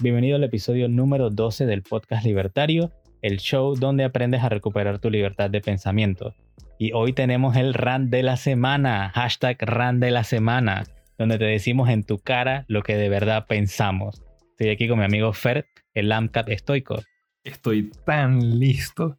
Bienvenido al episodio número 12 del podcast Libertario, el show donde aprendes a recuperar tu libertad de pensamiento. Y hoy tenemos el RAN de la semana, hashtag RAN de la semana, donde te decimos en tu cara lo que de verdad pensamos. Estoy aquí con mi amigo Fer, el AMCAP estoico. Estoy tan listo.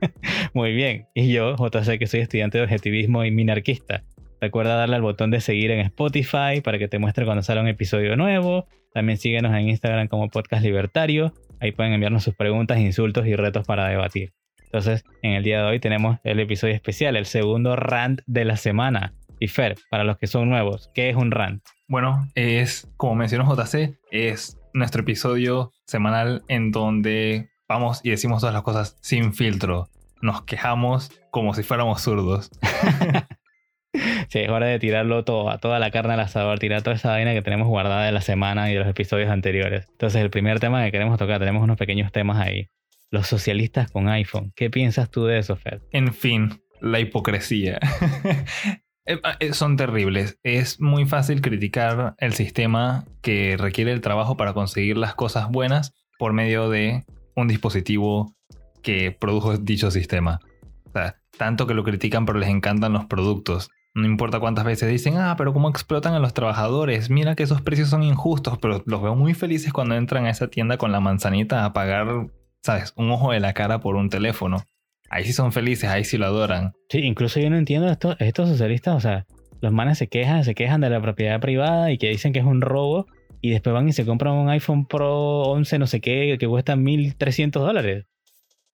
Muy bien. Y yo, JC, que soy estudiante de objetivismo y minarquista. Recuerda darle al botón de seguir en Spotify para que te muestre cuando sale un episodio nuevo. También síguenos en Instagram como Podcast Libertario. Ahí pueden enviarnos sus preguntas, insultos y retos para debatir. Entonces, en el día de hoy tenemos el episodio especial, el segundo rant de la semana. Y Fer, para los que son nuevos, ¿qué es un rant? Bueno, es, como mencionó JC, es nuestro episodio semanal en donde vamos y decimos todas las cosas sin filtro. Nos quejamos como si fuéramos zurdos. Sí, es hora de tirarlo todo, a toda la carne al asador, tirar toda esa vaina que tenemos guardada de la semana y de los episodios anteriores. Entonces, el primer tema que queremos tocar, tenemos unos pequeños temas ahí. Los socialistas con iPhone. ¿Qué piensas tú de eso, Fer? En fin, la hipocresía. Eh, eh, son terribles. Es muy fácil criticar el sistema que requiere el trabajo para conseguir las cosas buenas por medio de un dispositivo que produjo dicho sistema. O sea, tanto que lo critican pero les encantan los productos. No importa cuántas veces dicen, ah, pero cómo explotan a los trabajadores. Mira que esos precios son injustos, pero los veo muy felices cuando entran a esa tienda con la manzanita a pagar, ¿sabes? Un ojo de la cara por un teléfono. Ahí sí son felices, ahí sí lo adoran. Sí, incluso yo no entiendo esto, estos socialistas, o sea, los manes se quejan, se quejan de la propiedad privada y que dicen que es un robo y después van y se compran un iPhone Pro 11 no sé qué que cuesta 1.300 dólares.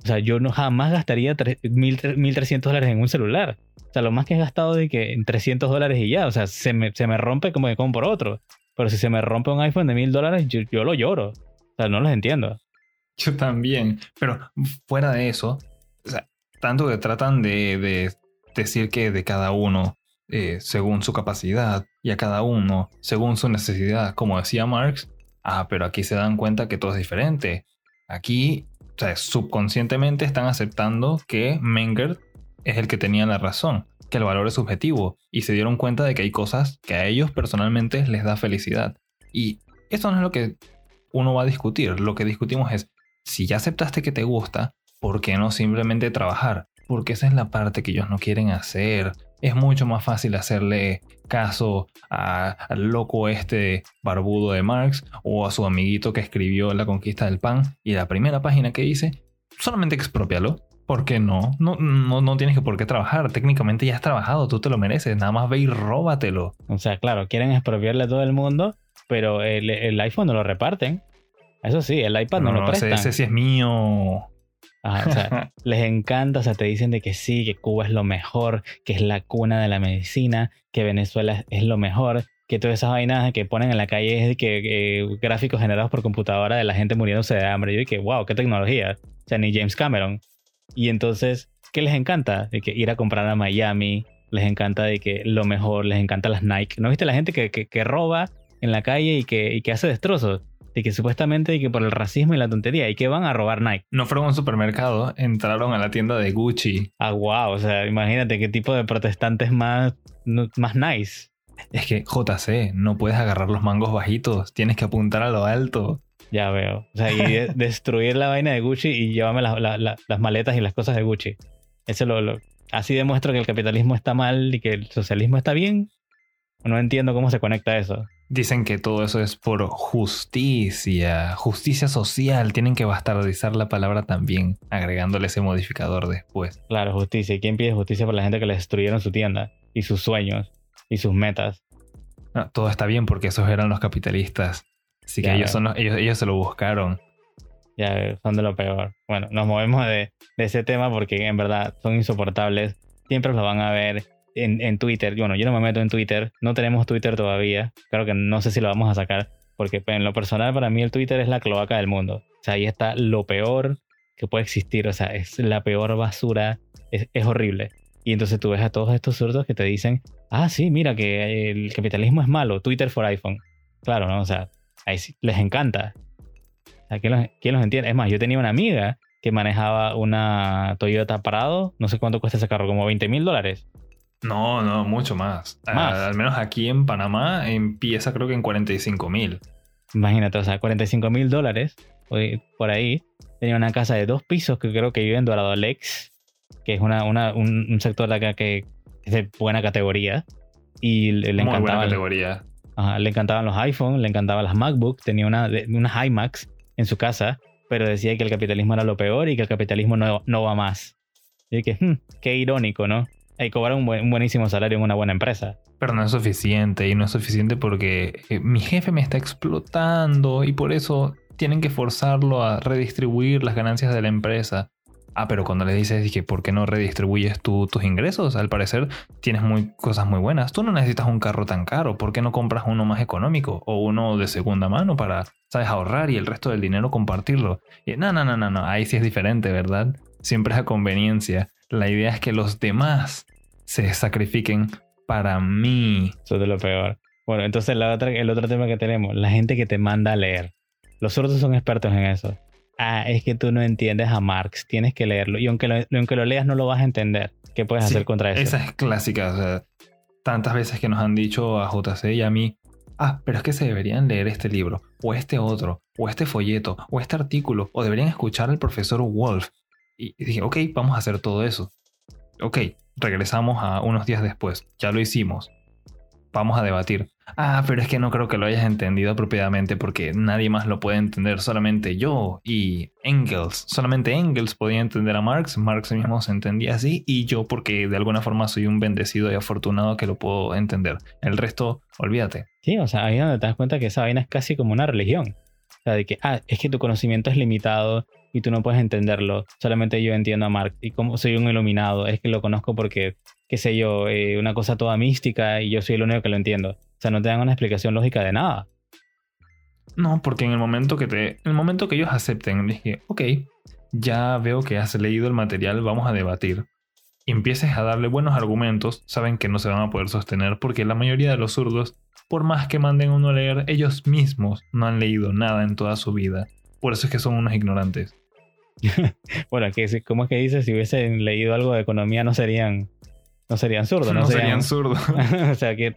O sea, yo no jamás gastaría 1.300 dólares en un celular. O sea, lo más que he gastado de que en 300 dólares y ya. O sea, se me, se me rompe como que compro otro. Pero si se me rompe un iPhone de 1000 dólares, yo, lo lloro. O sea, no los entiendo. Yo también. Pero fuera de eso, o sea, tanto que tratan de, decir que de cada uno eh, según su capacidad y a cada uno según su necesidad, como decía Marx. Ah, pero aquí se dan cuenta que todo es diferente. Aquí, sea, subconscientemente están aceptando que Menger es el que tenía la razón, que el valor es subjetivo, y se dieron cuenta de que hay cosas que a ellos personalmente les da felicidad. Y eso no es lo que uno va a discutir, lo que discutimos es, si ya aceptaste que te gusta, ¿por qué no simplemente trabajar? Porque esa es la parte que ellos no quieren hacer. Es mucho más fácil hacerle caso al loco este barbudo de Marx o a su amiguito que escribió La conquista del pan y la primera página que dice, solamente expropialo. ¿Por qué no? No, no? tienes que por qué trabajar. Técnicamente ya has trabajado, tú te lo mereces. Nada más ve y róbatelo. O sea, claro, quieren expropiarle a todo el mundo, pero el, iPhone no lo reparten. Eso sí, el iPad no, lo prestan. Ese, ese sí es mío. O sea, les encanta, o sea, te dicen de que sí, que Cuba es lo mejor, que es la cuna de la medicina, que Venezuela es lo mejor, que todas esas vainas que ponen en la calle es que, gráficos generados por computadora de la gente muriéndose de hambre. Yo dije, wow, qué tecnología. O sea, ni James Cameron. Y entonces, ¿qué les encanta? De que ir a comprar a Miami, les encanta de que lo mejor, les encanta las Nike. ¿No viste la gente que, que, roba en la calle y que, y que hace destrozos? De que supuestamente que por el racismo y la tontería y que van a robar Nike. No fueron a un supermercado, entraron a la tienda de Gucci. Ah, wow, o sea, imagínate qué tipo de protestantes más, más nice. Es que JC, no puedes agarrar los mangos bajitos, tienes que apuntar a lo alto. Ya veo. O sea, y destruir la vaina de Gucci y llevarme las maletas y las cosas de Gucci. Eso lo, así demuestro que el capitalismo está mal y que el socialismo está bien. No entiendo cómo se conecta eso. Dicen que todo eso es por justicia, justicia social. Tienen que bastardizar la palabra también, agregándole ese modificador después. Claro, justicia. ¿Y quién pide justicia por la gente que les destruyeron su tienda y sus sueños y sus metas? todo está bien porque esos eran los capitalistas. Así que ellos, son ellos, ellos se lo buscaron. Ya, son de lo peor. Bueno, nos movemos de, ese tema porque en verdad son insoportables. Siempre los van a ver en, en, Twitter. Bueno, yo no me meto en Twitter. No tenemos Twitter todavía. Creo que no sé si lo vamos a sacar. Porque pues, en lo personal, para mí el Twitter es la cloaca del mundo. O sea, ahí está lo peor que puede existir. O sea, es la peor basura. Es, es horrible. Y entonces tú ves a todos estos zurdos que te dicen, ah, sí, mira que el capitalismo es malo. Twitter for iPhone. Claro, ¿no? O sea, ahí sí, les encanta. ¿quién, los, entiende? Es más, yo tenía una amiga que manejaba una Toyota Prado, no sé cuánto cuesta ese carro, como 20 mil dólares. No, no, mucho más. ¿Más? al menos aquí en Panamá empieza creo que en 45 mil. Imagínate, o sea, 45 mil dólares por ahí. Tenía una casa de dos pisos que creo que vive en Dorado Lex, que es una, una un, sector de acá que es de buena categoría. Y le, le encantaba. categoría. le encantaban los iPhones, le encantaban las MacBook, tenía una, una iMacs en su casa, pero decía que el capitalismo era lo peor y que el capitalismo no, no va más. Y que, hmm, qué irónico, ¿no? Hay que cobrar un, un, buenísimo salario en una buena empresa. Pero no es suficiente, y no es suficiente porque eh, mi jefe me está explotando y por eso tienen que forzarlo a redistribuir las ganancias de la empresa. Ah, pero cuando le dices que por qué no redistribuyes tus ingresos, al parecer tienes muy, cosas muy buenas. Tú no necesitas un carro tan caro, ¿por qué no compras uno más económico o uno de segunda mano para, sabes, ahorrar y el resto del dinero compartirlo? Y, no, no, no, no, no, ahí sí es diferente, ¿verdad? Siempre es a conveniencia. La idea es que los demás se sacrifiquen para mí. Eso es lo peor. Bueno, entonces la otra, el otro tema que tenemos, la gente que te manda a leer. Los sordos son expertos en eso ah, es que tú no entiendes a Marx, tienes que leerlo. Y aunque lo, aunque lo leas, no lo vas a entender. ¿Qué puedes hacer contra eso? Esa es clásica. O sea, tantas veces que nos han dicho a JC y a mí, ah, pero es que se deberían leer este libro, o este otro, o este folleto, o este artículo, o deberían escuchar al profesor Wolf. Y dije, ok, vamos a hacer todo eso. Ok, regresamos a unos días después, ya lo hicimos. Vamos a debatir. Ah, pero es que no creo que lo hayas entendido apropiadamente porque nadie más lo puede entender, solamente yo y Engels. Solamente Engels podía entender a Marx, Marx mismo se entendía así y yo porque de alguna forma soy un bendecido y afortunado que lo puedo entender. El resto, olvídate. Sí, o sea, ahí es donde te das cuenta que esa vaina es casi como una religión. O sea, de que, ah, es que tu conocimiento es limitado y tú no puedes entenderlo. Solamente yo entiendo a Marx y como soy un iluminado, es que lo conozco porque, qué sé yo, eh, una cosa toda mística y yo soy el único que lo entiendo. O sea, no te dan una explicación lógica de nada. No, porque en el momento que te. En el momento que ellos acepten, dije, ok, ya veo que has leído el material, vamos a debatir. Y empieces a darle buenos argumentos, saben que no se van a poder sostener porque la mayoría de los zurdos, por más que manden uno a leer, ellos mismos no han leído nada en toda su vida. Por eso es que son unos ignorantes. bueno, ¿cómo es que dices? Si hubiesen leído algo de economía no serían, no serían zurdos. No, serían zurdos. o sea que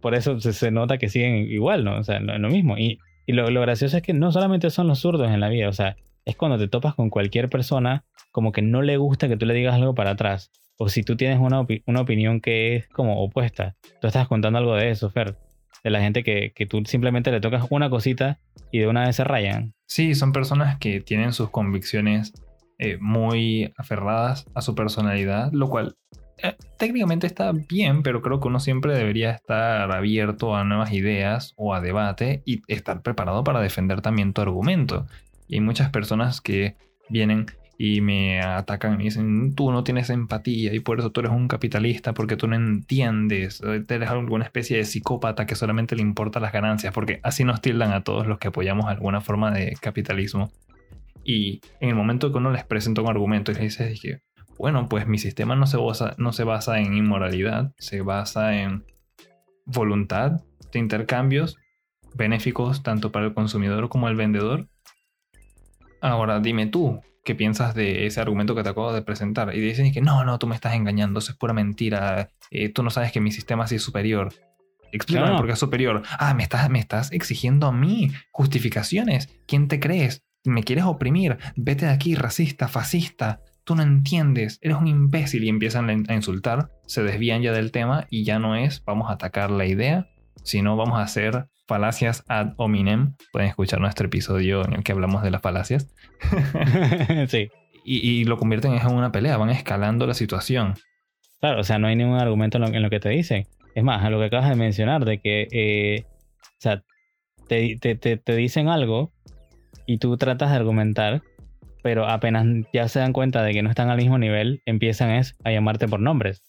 por eso se, nota que siguen igual, ¿no? O sea, lo, lo mismo. Y, y lo, lo, gracioso es que no solamente son los zurdos en la vida, o sea, es cuando te topas con cualquier persona como que no le gusta que tú le digas algo para atrás. O si tú tienes una, una opinión que es como opuesta. Tú estás contando algo de eso, Fer. De la gente que, que tú simplemente le tocas una cosita y de una vez se rayan. Sí, son personas que tienen sus convicciones eh, muy aferradas a su personalidad, lo cual eh, técnicamente está bien, pero creo que uno siempre debería estar abierto a nuevas ideas o a debate y estar preparado para defender también tu argumento. Y hay muchas personas que vienen y me atacan y me dicen, tú no tienes empatía y por eso tú eres un capitalista porque tú no entiendes, eres alguna especie de psicópata que solamente le importa las ganancias, porque así nos tildan a todos los que apoyamos alguna forma de capitalismo. Y en el momento que uno les presenta un argumento y les dice, dije, bueno, pues mi sistema no se, basa, no se basa en inmoralidad, se basa en voluntad de intercambios benéficos tanto para el consumidor como el vendedor. Ahora dime tú, ¿qué piensas de ese argumento que te acabo de presentar? Y dicen que no, no, tú me estás engañando, eso es pura mentira, eh, tú no sabes que mi sistema sí es superior. Explícame por qué es superior. Ah, me estás, me estás exigiendo a mí justificaciones. ¿Quién te crees? ¿Me quieres oprimir? Vete de aquí, racista, fascista tú no entiendes, eres un imbécil y empiezan a insultar, se desvían ya del tema y ya no es vamos a atacar la idea, sino vamos a hacer falacias ad hominem. Pueden escuchar nuestro episodio en el que hablamos de las falacias. sí. Y, lo convierten en una pelea, van escalando la situación. Claro, o sea, no hay ningún argumento en lo, que te dicen. Es más, a lo que acabas de mencionar, de que, eh, o sea, te, te dicen algo y tú tratas de argumentar pero apenas ya se dan cuenta de que no están al mismo nivel, empiezan es a llamarte por nombres.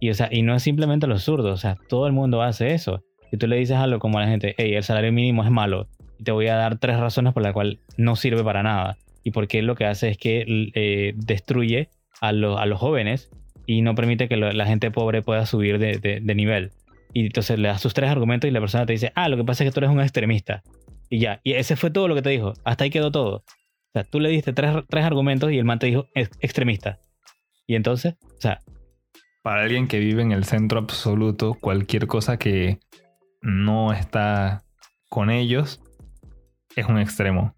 Y, o sea, y no es simplemente los zurdos, o sea, todo el mundo hace eso. Si tú le dices algo como a la gente, hey, el salario mínimo es malo, y te voy a dar tres razones por las cuales no sirve para nada. Y porque lo que hace es que eh, destruye a, a, los jóvenes y no permite que la gente pobre pueda subir de, de, nivel. Y entonces le das sus tres argumentos y la persona te dice, ah, lo que pasa es que tú eres un extremista. Y ya, y ese fue todo lo que te dijo. Hasta ahí quedó todo. O sea, tú le diste tres, argumentos y el man te dijo extremista. Y entonces, o sea... Para alguien que vive en el centro absoluto, cualquier cosa que no está con ellos es un extremo.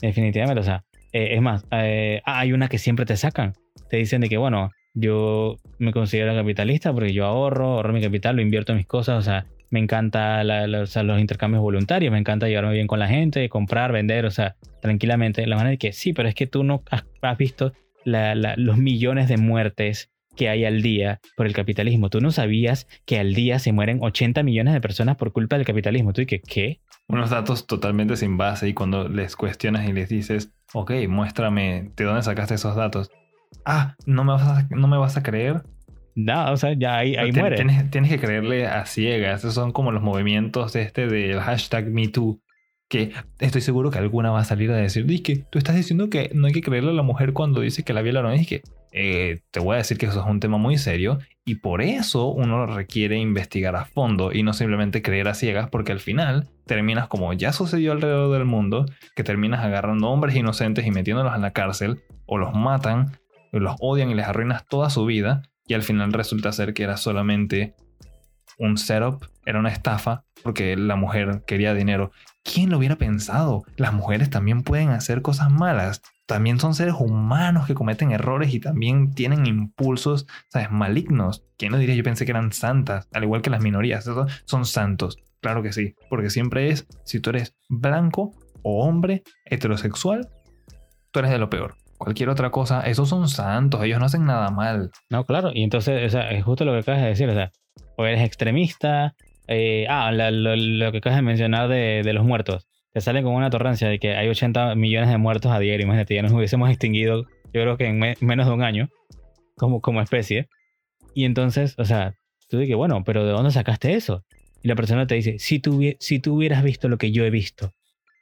Definitivamente, o sea, eh, es más, eh, ah, hay una que siempre te sacan. Te dicen de que, bueno, yo me considero capitalista porque yo ahorro, ahorro mi capital, lo invierto en mis cosas, o sea, me encanta los intercambios voluntarios, me encanta llevarme bien con la gente, comprar, vender, o sea, tranquilamente. La manera de que sí, pero es que tú no has, visto los millones de muertes que hay al día por el capitalismo. Tú no sabías que al día se mueren 80 millones de personas por culpa del capitalismo. Tú y que, ¿qué? Unos datos totalmente sin base y cuando les cuestionas y les dices, ok, muéstrame de dónde sacaste esos datos. Ah, ¿no me vas a, no me vas a creer? No, o sea, ya ahí, ahí muere. Tienes, que creerle a ciegas. Esos son como los movimientos de este del hashtag MeToo. Que estoy seguro que alguna va a salir a decir, que tú estás diciendo que no hay que creerle a la mujer cuando dice que la violaron. Es que eh, te voy a decir que eso es un tema muy serio y por eso uno requiere investigar a fondo y no simplemente creer a ciegas porque al final terminas como ya sucedió alrededor del mundo, que terminas agarrando hombres inocentes y metiéndolos en la cárcel o los matan, los odian y les arruinas toda su vida y al final resulta ser que era solamente un setup, era una estafa porque la mujer quería dinero. ¿Quién lo hubiera pensado? Las mujeres también pueden hacer cosas malas también son seres humanos que cometen errores y también tienen impulsos, ¿sabes? Malignos. ¿Quién lo diría? Yo pensé que eran santas, al igual que las minorías. Son santos. Claro que sí, porque siempre es, si tú eres blanco o hombre, heterosexual, tú eres de lo peor. Cualquier otra cosa, esos son santos, ellos no hacen nada mal. No, claro, y entonces, o sea, es justo lo que acabas de decir, o sea, o eres extremista, eh, ah, lo, que acabas de mencionar de los muertos te salen con una torrencia de que hay 80 millones de muertos a diario. Imagínate, ya nos hubiésemos extinguido, yo creo que en menos de un año, como, como especie. Y entonces, o sea, tú dices, bueno, pero ¿de dónde sacaste eso? Y la persona te dice, si tú, si tú hubieras visto lo que yo he visto.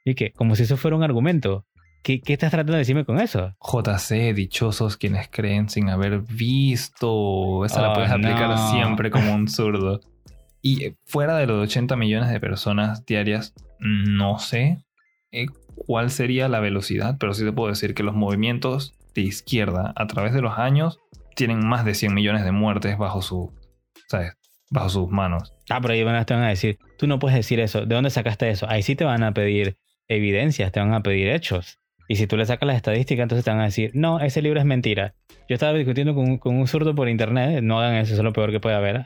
Y que, como si eso fuera un argumento. ¿Qué, ¿Qué, estás tratando de decirme con eso? JC, dichosos quienes creen sin haber visto. Esa la puedes aplicar siempre como un zurdo. Y fuera de los 80 millones de personas diarias, no sé eh, cuál sería la velocidad, pero sí te puedo decir que los movimientos de izquierda a través de los años tienen más de 100 millones de muertes bajo su, ¿sabes? Bajo sus manos. Ah, pero ahí van a, te van a decir, tú no puedes decir eso. ¿De dónde sacaste eso? Ahí sí te van a pedir evidencias, te van a pedir hechos. Y si tú le sacas las estadísticas, entonces te van a decir, no, ese libro es mentira. Yo estaba discutiendo con, con un zurdo por internet, no hagan eso, eso es lo peor que puede haber.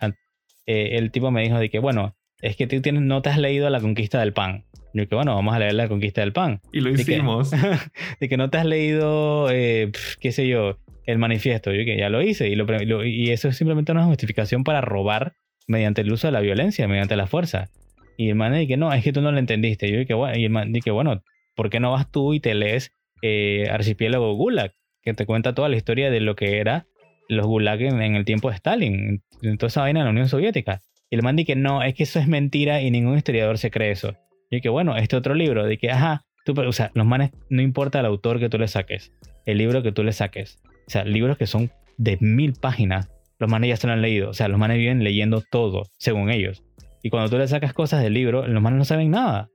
Eh, el tipo me dijo de que, bueno, es que tú tienes, no te has leído La Conquista del Pan. Yo que, bueno, vamos a leer La Conquista del Pan. Y lo hicimos. De que, no te has leído, eh, qué sé yo, el manifiesto. Yo que ya lo hice. Y, lo, y eso es simplemente una justificación para robar mediante el uso de la violencia, mediante la fuerza. Y el man dice que no, es que tú no lo entendiste. Yo dije, bueno, y el man dice, bueno, ¿por qué no vas tú y te lees eh, Archipiélago Gulag? Que te cuenta toda la historia de lo que era los Gulag en, el tiempo de Stalin, en toda esa vaina en la Unión Soviética. Y el man dice que no, es que eso es mentira y ningún historiador se cree eso. Y que bueno, este otro libro, de que, ajá, tú, o sea, los manes, no importa el autor que tú le saques, el libro que tú le saques, o sea, libros que son de mil páginas, los manes ya se lo han leído, o sea, los manes viven leyendo todo, según ellos. Y cuando tú le sacas cosas del libro, los manes no saben nada.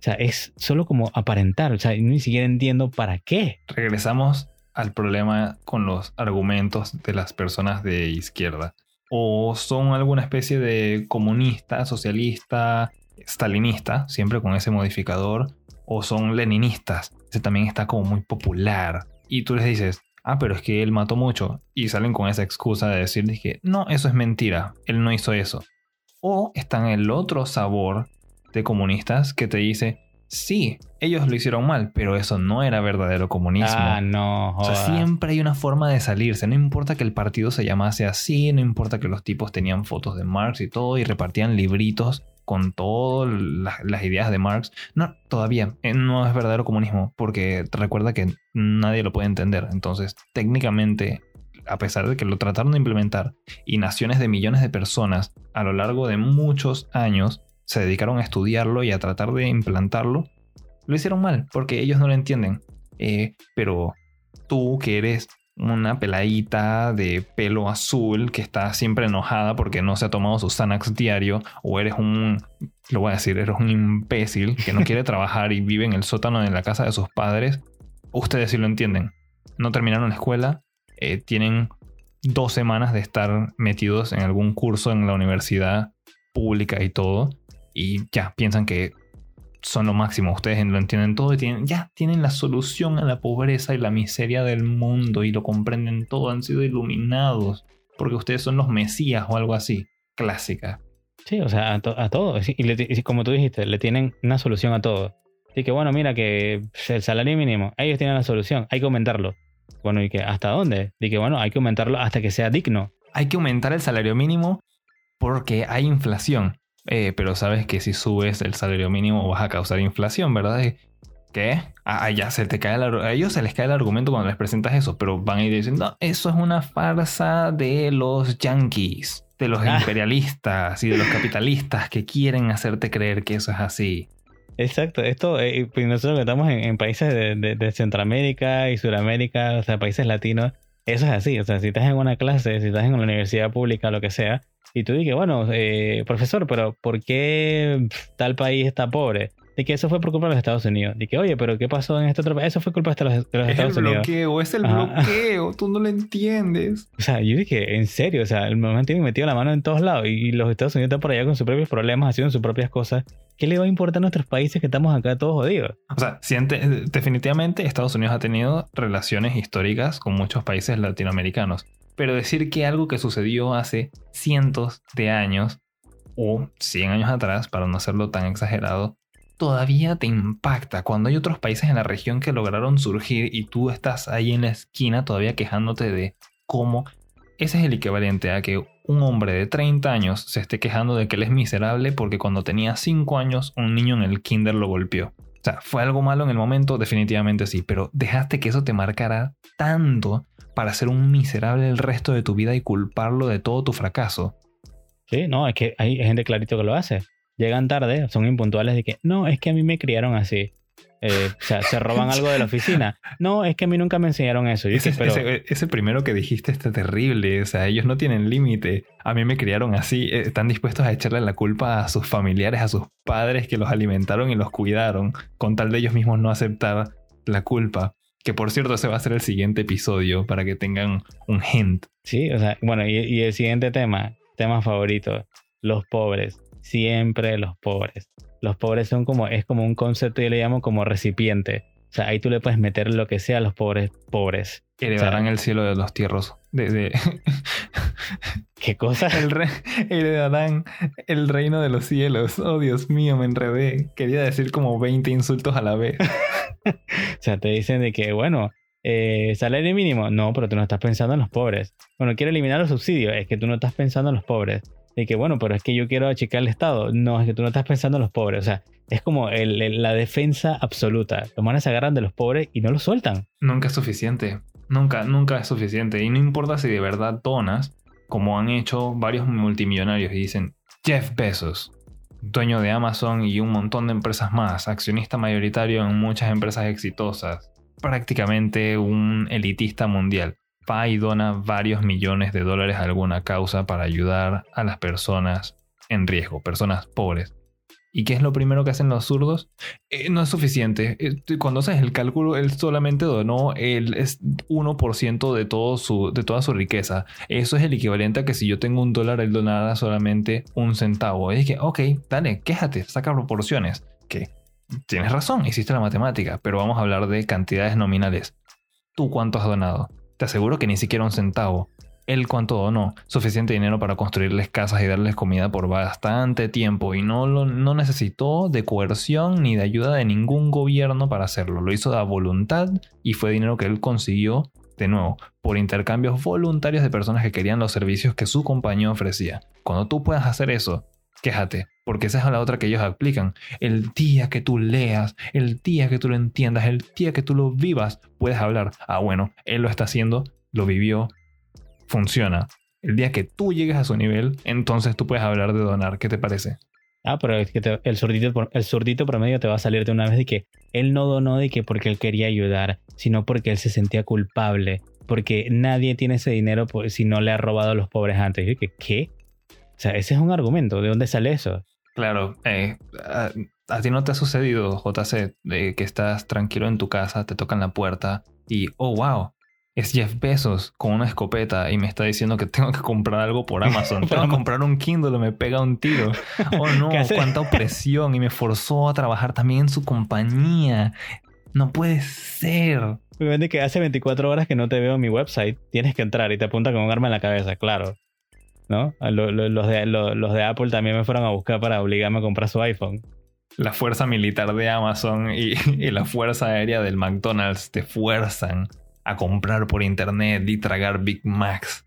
O sea, es solo como aparentar, o sea, ni siquiera entiendo para qué. Regresamos al problema con los argumentos de las personas de izquierda. O son alguna especie de comunista, socialista, stalinista, siempre con ese modificador. O son leninistas. Ese también está como muy popular. Y tú les dices, ah, pero es que él mató mucho. Y salen con esa excusa de decir que no, eso es mentira. Él no hizo eso. O están el otro sabor de comunistas que te dice, Sí, ellos lo hicieron mal, pero eso no era verdadero comunismo. Ah, no. O sea, siempre hay una forma de salirse. No importa que el partido se llamase así, no importa que los tipos tenían fotos de Marx y todo y repartían libritos con todas las ideas de Marx. No, todavía eh, no es verdadero comunismo porque recuerda que nadie lo puede entender. Entonces, técnicamente, a pesar de que lo trataron de implementar y naciones de millones de personas a lo largo de muchos años se dedicaron a estudiarlo y a tratar de implantarlo, lo hicieron mal, porque ellos no lo entienden. Eh, pero tú que eres una peladita de pelo azul que está siempre enojada porque no se ha tomado su Xanax diario, o eres un, lo voy a decir, eres un imbécil que no quiere trabajar y vive en el sótano de la casa de sus padres, ustedes sí lo entienden. No terminaron la escuela, eh, tienen dos semanas de estar metidos en algún curso en la universidad pública y todo, y ya piensan que son lo máximo, ustedes lo entienden todo y tienen, ya tienen la solución a la pobreza y la miseria del mundo y lo comprenden todo, han sido iluminados porque ustedes son los mesías o algo así. Clásica. Sí, o sea, a, todo. Y, como tú dijiste, le tienen una solución a todo. Así que bueno, mira que el salario mínimo, ellos tienen la solución, hay que aumentarlo. Bueno, ¿y que hasta dónde? Y que bueno, hay que aumentarlo hasta que sea digno. Hay que aumentar el salario mínimo porque hay inflación. Eh, pero sabes que si subes el salario mínimo vas a causar inflación, ¿verdad? ¿Qué? Ah, ya se te cae el, a ellos se les cae el argumento cuando les presentas eso, pero van a ir diciendo, no, eso es una farsa de los yankees, de los ah. imperialistas y de los capitalistas que quieren hacerte creer que eso es así. Exacto, esto, eh, pues nosotros que estamos en, países de, Centroamérica y Sudamérica, o sea, países latinos, eso es así, o sea, si estás en una clase, si estás en una universidad pública, lo que sea, y tú dices, bueno, eh, profesor, pero ¿por qué tal país está pobre? de que eso fue por culpa de los Estados Unidos. De que, oye, pero ¿qué pasó en este otro país? Eso fue culpa de los, Estados Unidos. Es el bloqueo, es el bloqueo, tú no lo entiendes. O sea, yo dije, en serio, o sea, el momento tiene metido la mano en todos lados y los Estados Unidos están por allá con sus propios problemas, haciendo sus propias cosas. ¿Qué le va a importar a nuestros países que estamos acá todos jodidos? O sea, definitivamente Estados Unidos ha tenido relaciones históricas con muchos países latinoamericanos. Pero decir que algo que sucedió hace cientos de años o 100 años atrás, para no hacerlo tan exagerado, todavía te impacta cuando hay otros países en la región que lograron surgir y tú estás ahí en la esquina todavía quejándote de cómo ese es el equivalente a que un hombre de 30 años se esté quejando de que él es miserable porque cuando tenía 5 años un niño en el kinder lo golpeó. O sea, ¿fue algo malo en el momento? Definitivamente sí, pero dejaste que eso te marcara tanto para ser un miserable el resto de tu vida y culparlo de todo tu fracaso. Sí, no, es que hay gente clarito que lo hace llegan tarde, son impuntuales de que, no, es que a mí me criaron así. Eh, o sea, se roban algo de la oficina. No, es que a mí nunca me enseñaron eso. ese, primero que dijiste está terrible. O sea, ellos no tienen límite. A mí me criaron así. Eh, están dispuestos a echarle la culpa a sus familiares, a sus padres que los alimentaron y los cuidaron, con tal de ellos mismos no aceptar la culpa. Que por cierto, ese va a ser el siguiente episodio para que tengan un hint. Sí, o sea, bueno, y, y el siguiente tema, tema favorito, los pobres siempre los pobres. Los pobres son como, es como un concepto, yo le llamo como recipiente. O sea, ahí tú le puedes meter lo que sea a los pobres pobres. Heredarán el cielo de los tierros. De, ¿Qué cosa? El heredarán el reino de los cielos. Oh, Dios mío, me enredé. Quería decir como 20 insultos a la vez. o sea, te dicen de que, bueno, eh, salario mínimo. No, pero tú no estás pensando en los pobres. Bueno, quiero eliminar los subsidios. Es que tú no estás pensando en los pobres de que, bueno, pero es que yo quiero achicar el Estado. No, es que tú no estás pensando en los pobres. O sea, es como la defensa absoluta. Los manes se agarran de los pobres y no los sueltan. Nunca es suficiente. Nunca, nunca es suficiente. Y no importa si de verdad donas, como han hecho varios multimillonarios y dicen, Jeff Bezos, dueño de Amazon y un montón de empresas más, accionista mayoritario en muchas empresas exitosas, prácticamente un elitista mundial y dona varios millones de dólares a alguna causa para ayudar a las personas en riesgo, personas pobres. ¿Y qué es lo primero que hacen los zurdos? Eh, no es suficiente. Eh, cuando haces el cálculo, él solamente donó el 1% de, de toda su riqueza. Eso es el equivalente a que si yo tengo un dólar, él donara solamente un centavo. Y que, ok, dale, quéjate, saca proporciones. Que tienes razón, hiciste la matemática, pero vamos a hablar de cantidades nominales. ¿Tú cuánto has donado? Te aseguro que ni siquiera un centavo. Él cuánto donó, suficiente dinero para construirles casas y darles comida por bastante tiempo y no, lo, no necesitó de coerción ni de ayuda de ningún gobierno para hacerlo. Lo hizo de voluntad y fue dinero que él consiguió, de nuevo, por intercambios voluntarios de personas que querían los servicios que su compañía ofrecía. Cuando tú puedas hacer eso, quéjate, porque esa es la otra que ellos aplican. El día que tú leas, el día que tú lo entiendas, el día que tú lo vivas, puedes hablar. Ah, bueno, él lo está haciendo, lo vivió, funciona. El día que tú llegues a su nivel, entonces tú puedes hablar de donar. ¿Qué te parece? Ah, pero es que el, surdito, el surdito promedio te va a salir de una vez de que él no donó de que porque él quería ayudar, sino porque él se sentía culpable, porque nadie tiene ese dinero si no le ha robado a los pobres antes. Y que, ¿qué? O sea, ese es un argumento. ¿De dónde sale eso? Claro, eh, a, ti no te ha sucedido, JC, de que estás tranquilo en tu casa, te tocan la puerta y, oh, wow, es Jeff Bezos con una escopeta y me está diciendo que tengo que comprar algo por Amazon. tengo que comprar un Kindle, me pega un tiro. Oh no, cuánta opresión. Y me forzó a trabajar también en su compañía. No puede ser. Me que hace 24 horas que no te veo en mi website. Tienes que entrar y te apunta con un arma en la cabeza, claro. ¿No? Los de, los de Apple también me fueron a buscar para obligarme a comprar su iPhone la fuerza militar de Amazon y, y, la fuerza aérea del McDonald's te fuerzan a comprar por internet y tragar Big Macs.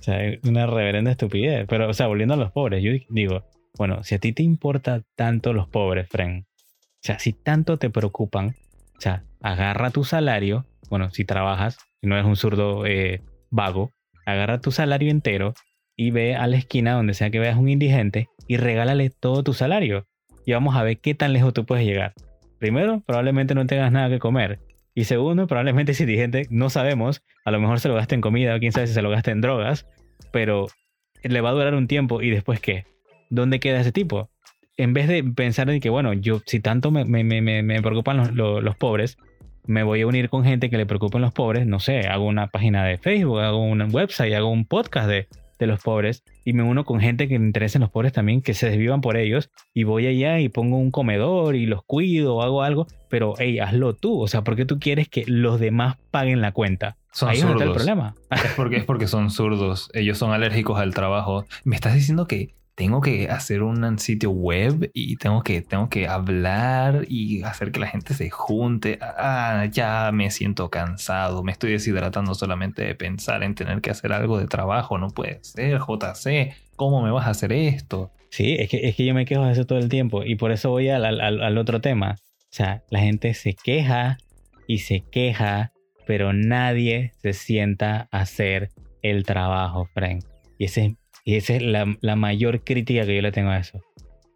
O sea, una reverenda estupidez. Pero, o sea, volviendo a los pobres, yo digo, bueno, si a ti te importa tanto los pobres, friend, o sea, si tanto te preocupan, o sea, agarra tu salario, bueno, si trabajas, si no eres un zurdo eh, vago, agarra tu salario entero y ve a la esquina donde sea que veas un indigente y regálale todo tu salario. Y vamos a ver qué tan lejos tú puedes llegar. Primero, probablemente no tengas nada que comer. Y segundo, probablemente si indigente, no sabemos, a lo mejor se lo gasta en comida o quién sabe si se lo gasta en drogas, pero le va a durar un tiempo y después qué? ¿Dónde queda ese tipo? En vez de pensar en que, bueno, yo si tanto me, me, me, me preocupan los, los, pobres, me voy a unir con gente que le preocupen los pobres, no sé, hago una página de Facebook, hago un website, hago un podcast de, de los pobres y me uno con gente que me interesa en los pobres también, que se desvivan por ellos y voy allá y pongo un comedor y los cuido o hago algo, pero hey, hazlo tú, o sea, ¿por qué tú quieres que los demás paguen la cuenta? Son Ahí está el problema. Es porque, es porque son zurdos, ellos son alérgicos al trabajo. Me estás diciendo que tengo que hacer un sitio web y tengo que, tengo que hablar y hacer que la gente se junte. Ah, ya me siento cansado, me estoy deshidratando solamente de pensar en tener que hacer algo de trabajo. No puede ser, JC, ¿cómo me vas a hacer esto? Sí, es que, es que yo me quejo de eso todo el tiempo y por eso voy al, al, al otro tema. O sea, la gente se queja y se queja, pero nadie se sienta a hacer el trabajo, Frank. Y ese es y esa es la, mayor crítica que yo le tengo a eso.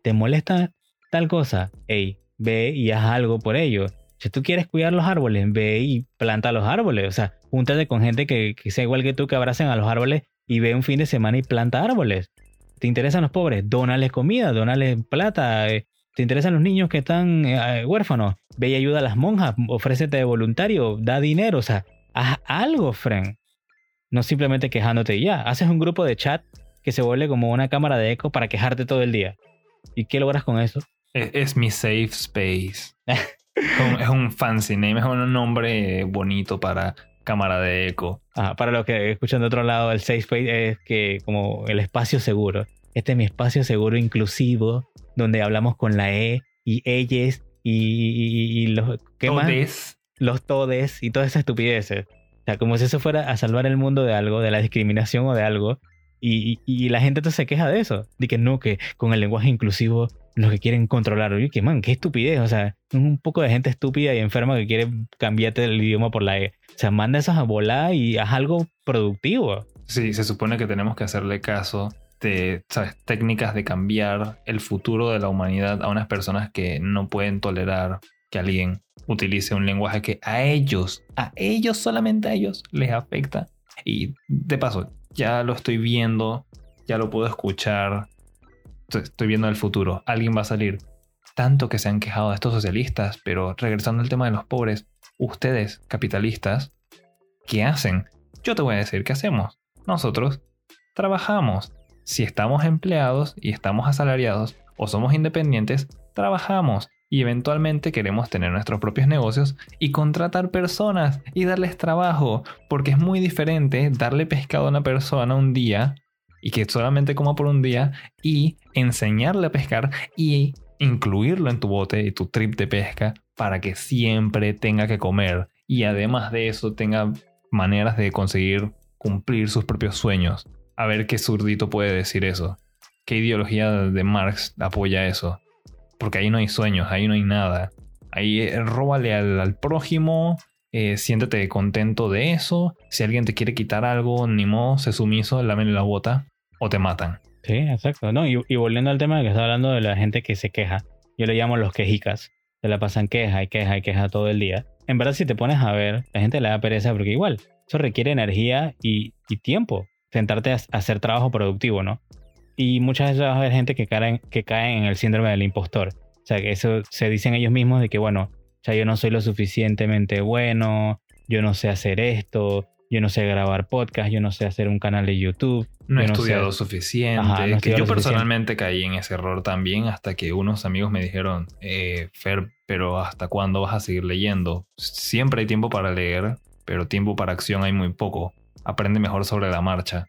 ¿Te molesta tal cosa? Ey, ve y haz algo por ello. Si tú quieres cuidar los árboles, ve y planta los árboles. O sea, júntate con gente que, sea igual que tú, que abracen a los árboles y ve un fin de semana y planta árboles. ¿Te interesan los pobres? Dónales comida, dónales plata. Eh, ¿Te interesan los niños que están eh, huérfanos? Ve y ayuda a las monjas, ofrécete de voluntario, da dinero. O sea, haz algo, friend. No simplemente quejándote y ya. Haces un grupo de chat que se vuelve como una cámara de eco para quejarte todo el día. ¿Y qué logras con eso? Es, mi safe space. es un fancy name, es un nombre bonito para cámara de eco. Para los que escuchan de otro lado, el safe space es que como el espacio seguro. Este es mi espacio seguro inclusivo, donde hablamos con la E y ellas y, los... ¿qué todes. Los todes y todas esas estupideces. O sea, como si eso fuera a salvar el mundo de algo, de la discriminación o de algo. Y, la gente entonces se queja de eso, de que no, que con el lenguaje inclusivo lo que quieren controlar. Oye, que man, qué estupidez. O sea, un poco de gente estúpida y enferma que quiere cambiarte el idioma por la E. O sea, manda esas a volar y haz algo productivo. Sí, se supone que tenemos que hacerle caso de ¿sabes? técnicas de cambiar el futuro de la humanidad a unas personas que no pueden tolerar que alguien utilice un lenguaje que a ellos, a ellos, solamente a ellos les afecta. Y de paso, ya lo estoy viendo, ya lo puedo escuchar, estoy viendo el futuro, alguien va a salir. Tanto que se han quejado de estos socialistas, pero regresando al tema de los pobres, ustedes, capitalistas, ¿qué hacen? Yo te voy a decir qué hacemos. Nosotros trabajamos. Si estamos empleados y estamos asalariados o somos independientes, trabajamos y eventualmente queremos tener nuestros propios negocios y contratar personas y darles trabajo, porque es muy diferente darle pescado a una persona un día y que solamente coma por un día y enseñarle a pescar y incluirlo en tu bote y tu trip de pesca para que siempre tenga que comer y además de eso tenga maneras de conseguir cumplir sus propios sueños. A ver qué zurdito puede decir eso. ¿Qué ideología de Marx apoya eso? Porque ahí no hay sueños, ahí no hay nada. Ahí eh, róbale al, prójimo, eh, siéntete contento de eso. Si alguien te quiere quitar algo, ni modo, se sumiso, lámele la bota o te matan. Sí, exacto. No, y, volviendo al tema que está hablando de la gente que se queja, yo le llamo los quejicas. Se la pasan queja y queja y queja todo el día. En verdad, si te pones a ver, la gente le da pereza porque igual, eso requiere energía y, tiempo. Sentarte a, hacer trabajo productivo, ¿no? Y muchas veces vas a ver gente que cae, que cae en el síndrome del impostor. O sea, que eso se dicen ellos mismos de que, bueno, o sea, yo no soy lo suficientemente bueno, yo no sé hacer esto, yo no sé grabar podcast, yo no sé hacer un canal de YouTube. No he yo estudiado sé- suficiente. Ajá, no que yo lo suficiente. personalmente caí en ese error también hasta que unos amigos me dijeron, eh, Fer, pero ¿hasta cuándo vas a seguir leyendo? Siempre hay tiempo para leer, pero tiempo para acción hay muy poco. Aprende mejor sobre la marcha.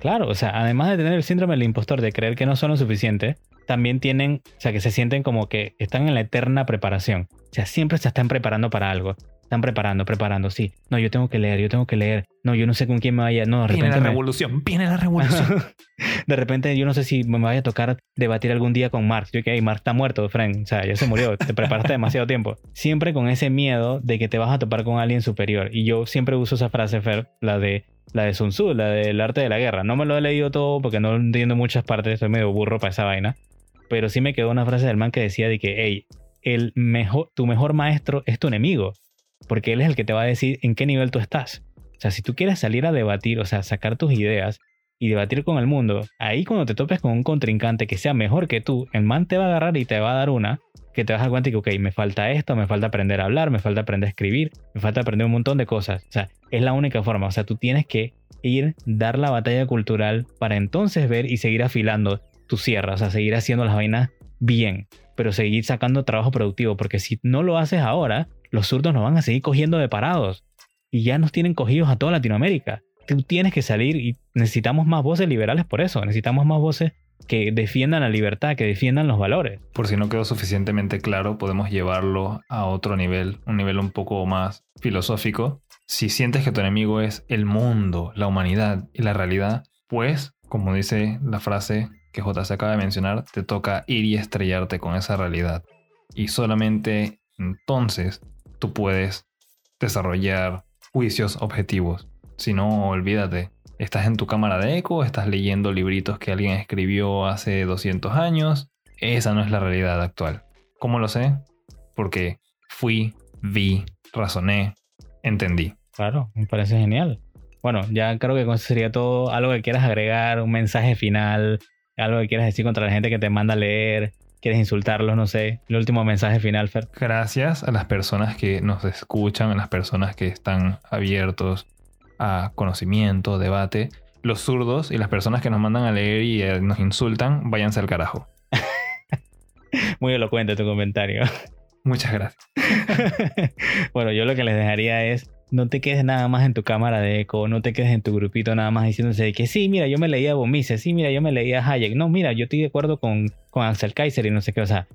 Claro, o sea, además de tener el síndrome del impostor, de creer que no son lo suficiente, también tienen, o sea, que se sienten como que están en la eterna preparación. O sea, siempre se están preparando para algo. Están preparando, preparando, sí. No, yo tengo que leer, yo tengo que leer. No, yo no sé con quién me vaya. No, de Viene la repente me- revolución, viene la revolución. de repente yo no sé si me vaya a tocar debatir algún día con Marx. Yo que hey, Marx está muerto, Frank. O sea, ya se murió. Te preparaste demasiado tiempo. Siempre con ese miedo de que te vas a topar con alguien superior. Y yo siempre uso esa frase, Fer, la de la de Sun Tzu, la del arte de la guerra. No me lo he leído todo porque no entiendo muchas partes. Soy medio burro para esa vaina. Pero sí me quedó una frase del man que decía de que, hey, el mejor, tu mejor maestro es tu enemigo. Porque él es el que te va a decir en qué nivel tú estás. O sea, si tú quieres salir a debatir, o sea, sacar tus ideas y debatir con el mundo, ahí cuando te topes con un contrincante que sea mejor que tú, el man te va a agarrar y te va a dar una que te vas a dar cuenta y que, ok, me falta esto, me falta aprender a hablar, me falta aprender a escribir, me falta aprender un montón de cosas. O sea, es la única forma. O sea, tú tienes que ir, dar la batalla cultural para entonces ver y seguir afilando tu sierra, o sea, seguir haciendo las vainas bien, pero seguir sacando trabajo productivo, porque si no lo haces ahora, los zurdos nos van a seguir cogiendo de parados y ya nos tienen cogidos a toda Latinoamérica. Tú tienes que salir y necesitamos más voces liberales por eso, necesitamos más voces que defiendan la libertad, que defiendan los valores. Por si no quedó suficientemente claro, podemos llevarlo a otro nivel, un nivel un poco más filosófico. Si sientes que tu enemigo es el mundo, la humanidad y la realidad, pues, como dice la frase que J se acaba de mencionar, te toca ir y estrellarte con esa realidad. Y solamente entonces tú puedes desarrollar juicios objetivos. Si no, olvídate. Estás en tu cámara de eco, estás leyendo libritos que alguien escribió hace 200 años. Esa no es la realidad actual. ¿Cómo lo sé? Porque fui, vi, razoné, entendí. Claro, me parece genial. Bueno, ya creo que con sería todo. Algo que quieras agregar, un mensaje final, algo que quieras decir contra la gente que te manda a leer, quieres insultarlos, no sé. El último mensaje final, Fer. Gracias a las personas que nos escuchan, a las personas que están abiertos a conocimiento, debate. Los zurdos y las personas que nos mandan a leer y eh, nos insultan, váyanse al carajo. Muy elocuente tu comentario. Muchas gracias. bueno, yo lo que les dejaría es no te quedes nada más en tu cámara de eco, no te quedes en tu grupito nada más diciéndose de que sí, mira, yo me leía a Bomice, sí, mira, yo me leía Hayek, no, mira, yo estoy de acuerdo con, con Axel Kaiser y no sé qué, o sea,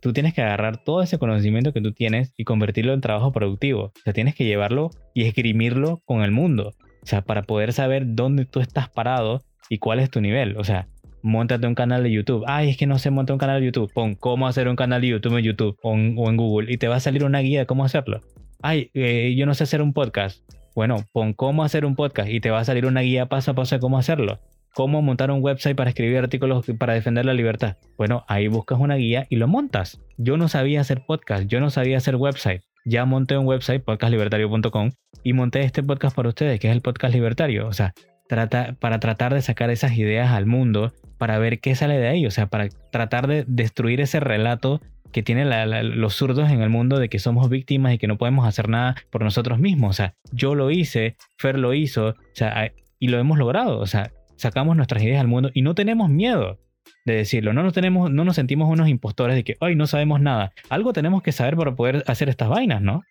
tú tienes que agarrar todo ese conocimiento que tú tienes y convertirlo en trabajo productivo, o sea, tienes que llevarlo y esgrimirlo con el mundo, o sea, para poder saber dónde tú estás parado y cuál es tu nivel, o sea, montate un canal de YouTube. Ay, es que no sé montar un canal de YouTube. Pon cómo hacer un canal de YouTube en YouTube o en, o en Google y te va a salir una guía de cómo hacerlo. Ay, eh, yo no sé hacer un podcast. Bueno, pon cómo hacer un podcast y te va a salir una guía paso a paso de cómo hacerlo. Cómo montar un website para escribir artículos para defender la libertad. Bueno, ahí buscas una guía y lo montas. Yo no sabía hacer podcast, yo no sabía hacer website. Ya monté un website, podcastlibertario.com, y monté este podcast para ustedes, que es el podcast libertario. O sea, trata, para tratar de sacar esas ideas al mundo, para ver qué sale de ahí, o sea, para tratar de destruir ese relato que tienen la, la, los zurdos en el mundo de que somos víctimas y que no podemos hacer nada por nosotros mismos. O sea, yo lo hice, Fer lo hizo, o sea, y lo hemos logrado. O sea, sacamos nuestras ideas al mundo y no tenemos miedo de decirlo. No nos, tenemos, no nos sentimos unos impostores de que, ay, no sabemos nada. Algo tenemos que saber para poder hacer estas vainas, ¿no?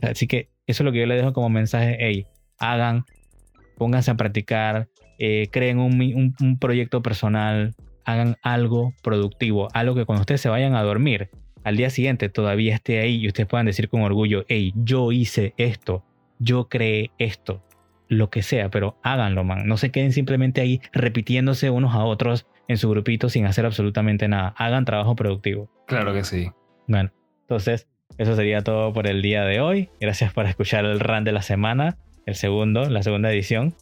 Así que eso es lo que yo le dejo como mensaje. Hey, hagan, pónganse a practicar, eh, creen un, un proyecto personal, hagan algo productivo, algo que cuando ustedes se vayan a dormir, al día siguiente todavía esté ahí y ustedes puedan decir con orgullo, hey, yo hice esto, yo creé esto, lo que sea, pero háganlo, man. No se queden simplemente ahí repitiéndose unos a otros en su grupito sin hacer absolutamente nada. Hagan trabajo productivo. Claro que sí. Bueno, entonces eso sería todo por el día de hoy. Gracias por escuchar el run de la semana, el segundo, la segunda edición.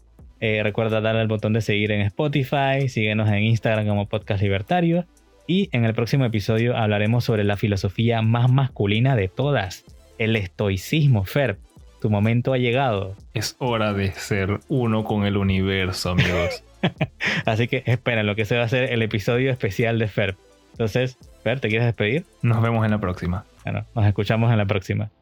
Eh, recuerda darle al botón de seguir en Spotify, síguenos en Instagram como Podcast Libertario y en el próximo episodio hablaremos sobre la filosofía más masculina de todas, el estoicismo, Fer. Tu momento ha llegado. Es hora de ser uno con el universo, amigos. Así que esperen lo que se va a ser el episodio especial de Fer. Entonces, Fer, ¿te quieres despedir? Nos vemos en la próxima. Bueno, nos escuchamos en la próxima.